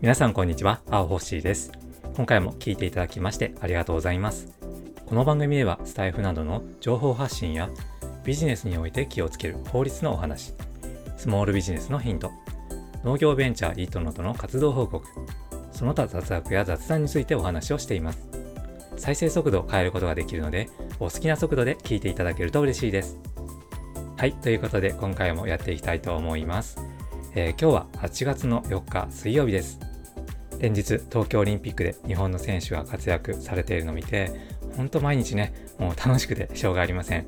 皆さんこんにちは、青星です。今回も聞いていただきましてありがとうございます。この番組ではスタイフなどの情報発信やビジネスにおいて気をつける法律のお話、スモールビジネスのヒント、農業ベンチャーイートノートの活動報告、その他雑学や雑談についてお話をしています。再生速度を変えることができるので、お好きな速度で聞いていただけると嬉しいです。はい、ということで今回もやっていきたいと思います。えー今日は8月の4日水曜日です。連日東京オリンピックで日本の選手が活躍されているのを見て、ほんと毎日ね、もう楽しくてしょうがありません。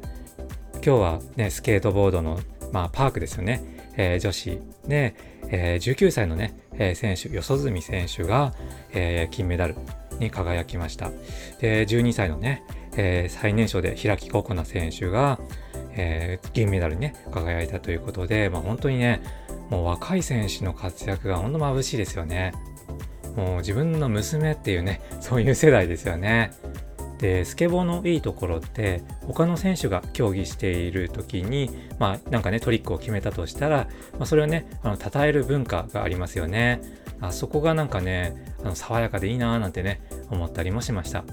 今日はね、スケートボードの、まあ、パークですよね。えー女子で、えー19歳のね、えー選手、四十住選手が、え金メダルに輝きました。で、12歳のね、え最年少で開心那選手が、え銀メダルにね、輝いたということで、まあ、本当にね、もう若い選手の活躍が本当眩しいですよね。もう自分の娘っていうね、そういう世代ですよね。で、スケボーのいいところって、他の選手が競技している時に、まあなんかね、トリックを決めたとしたら、まあ、それをね、あの、称える文化がありますよね。あそこがなんかね、あの爽やかでいいなーなんてね、思ったりもしました。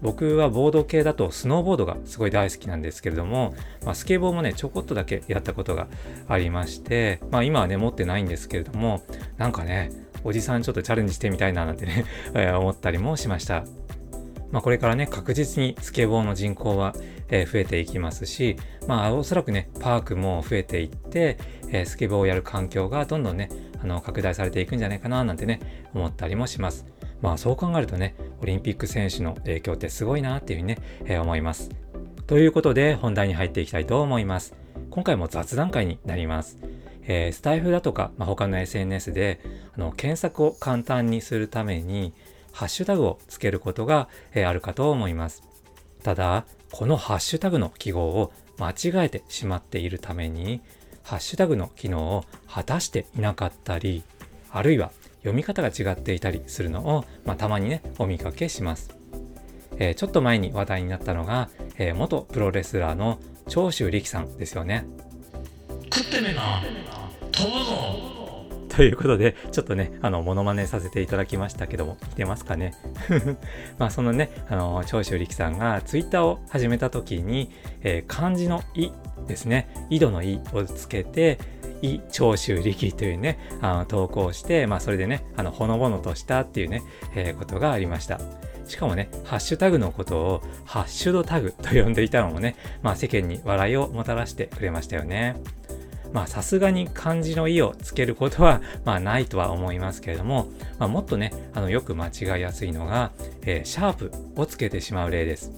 僕はボード系だとスノーボードがすごい大好きなんですけれども、まあ、スケボーもね、ちょこっとだけやったことがありまして、まあ今はね、持ってないんですけれども、なんかね、おじさんちょっとチャレンジしてみたいななんてね、え思ったりもしました。まあこれからね、確実にスケボーの人口は、えー増えていきますし、まあおそらくね、パークも増えていって、えースケボーをやる環境がどんどんね、あの、拡大されていくんじゃないかななんてね、思ったりもします。まあそう考えるとね、オリンピック選手の影響ってすごいなっていうふうにね、えー思います。ということで本題に入っていきたいと思います。今回も雑談会になります。えースタイフだとか、まあ、他の SNS であの検索を簡単にするためにハッシュタグをつけることが、えーあるかと思います。ただ、このハッシュタグの記号を間違えてしまっているために、ハッシュタグの機能を果たしていなかったり、あるいは読み方が違っていたりするのを、まあ、たまにね、お見かけします。えーちょっと前に話題になったのが、えー元プロレスラーの長州力さんですよね。食ってめな飛ぶぞということで、ちょっとね、あの、モノマネさせていただきましたけども、似てますかね？まあ、そのね、あの、長州力さんがツイッターを始めた時に、えー漢字のいですね、井戸のいをつけて、い長州力というね、あの投稿して、まあ、それでね、あの、ほのぼのとしたっていうね、えーことがありました。しかもね、ハッシュタグのことをハッシュドタグと呼んでいたのもね、まあ世間に笑いをもたらしてくれましたよね。まあさすがに漢字の意をつけることは まあないとは思いますけれども、まあ、もっとね、あのよく間違いやすいのが、えーシャープをつけてしまう例です。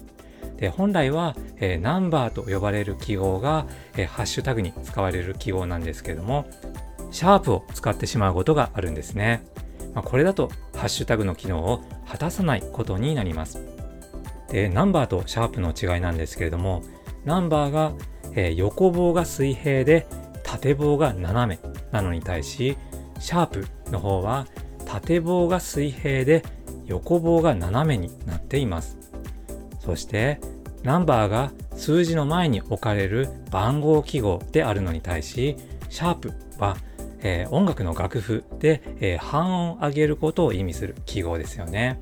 で本来は、えーナンバーと呼ばれる記号が、えーハッシュタグに使われる記号なんですけれども、シャープを使ってしまうことがあるんですね。まあ、これだとハッシュタグの機能を果たさないことになります。で、ナンバーとシャープの違いなんですけれども、ナンバーが、えー横棒が水平で縦棒が斜めなのに対し、シャープの方は縦棒が水平で横棒が斜めになっています。そして、ナンバーが数字の前に置かれる番号記号であるのに対し、シャープは、えー音楽の楽譜で、えー半音上げることを意味する記号ですよね。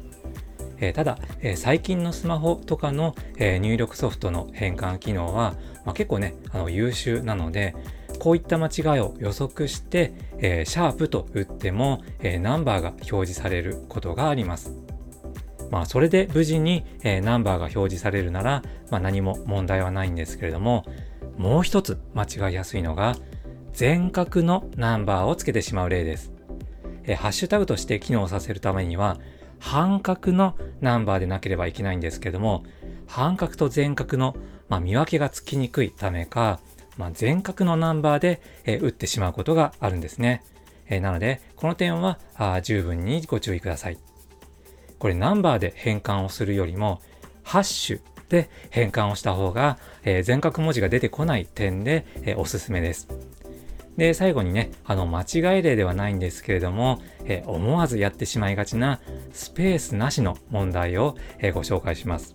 えーただ、えー最近のスマホとかの、えー入力ソフトの変換機能は、まあ、結構ね、あの優秀なので、こういった間違いを予測して、えーシャープと打っても、えーナンバーが表示されることがあります。まあ、それで無事に、えーナンバーが表示されるなら、まあ、何も問題はないんですけれども、もう一つ間違いやすいのが、全角のナンバーをつけてしまう例です。えーハッシュタグとして機能させるためには、半角のナンバーでなければいけないんですけども、半角と全角の、まあ、見分けがつきにくいためか、まあ、全角のナンバーで、えー打ってしまうことがあるんですね。えーなので、この点はあ十分にご注意ください。これナンバーで変換をするよりも、ハッシュで変換をした方が、えー全角文字が出てこない点で、えーおすすめです。で、最後にね、あの、間違い例ではないんですけれども、えー思わずやってしまいがちなスペースなしの問題を、えーご紹介します。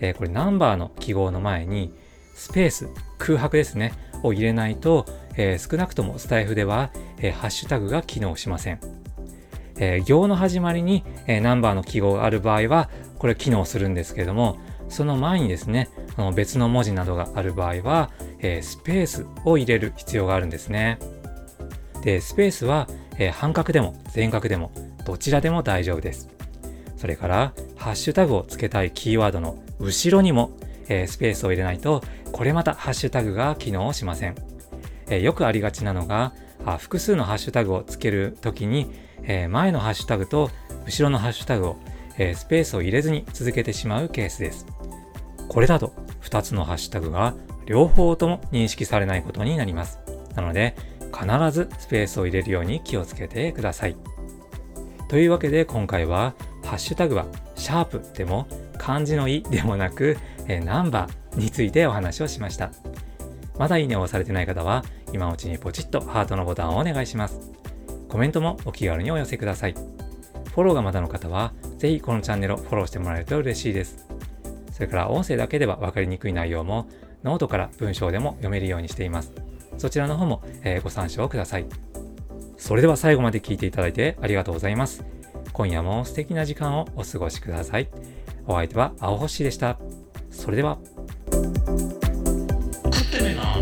えーこれナンバーの記号の前に、スペース、空白ですね、を入れないと、えー少なくともスタイフでは、えーハッシュタグが機能しません。えー、行の始まりに、え、ナンバーの記号がある場合は、これ機能するんですけども、その前にですね、あの別の文字などがある場合は、え、スペースを入れる必要があるんですね。で、スペースは、え、半角でも全角でもどちらでも大丈夫です。それから、ハッシュタグをつけたいキーワードの後ろにも、え、スペースを入れないと、これまたハッシュタグが機能しません。え、よくありがちなのが、あ複数のハッシュタグをつけるときに、え、前のハッシュタグと後ろのハッシュタグを、えスペースを入れずに続けてしまうケースです。これだと2つのハッシュタグが両方とも認識されないことになります。なので、必ずスペースを入れるように気をつけてください。というわけで今回は、ハッシュタグはシャープでも漢字のいでもなく、えナンバーについてお話をしました。まだいいねを押されてない方は、今のうちにポチッとハートのボタンをお願いします。コメントもお気軽にお寄せください。フォローがまだの方は、ぜひこのチャンネルをフォローしてもらえると嬉しいです。それから音声だけでは分かりにくい内容も、ノートから文章でも読めるようにしています。そちらの方も、えー、ご参照ください。それでは最後まで聞いていただいてありがとうございます。今夜も素敵な時間をお過ごしください。お相手は青星でした。それでは。食ってねえな。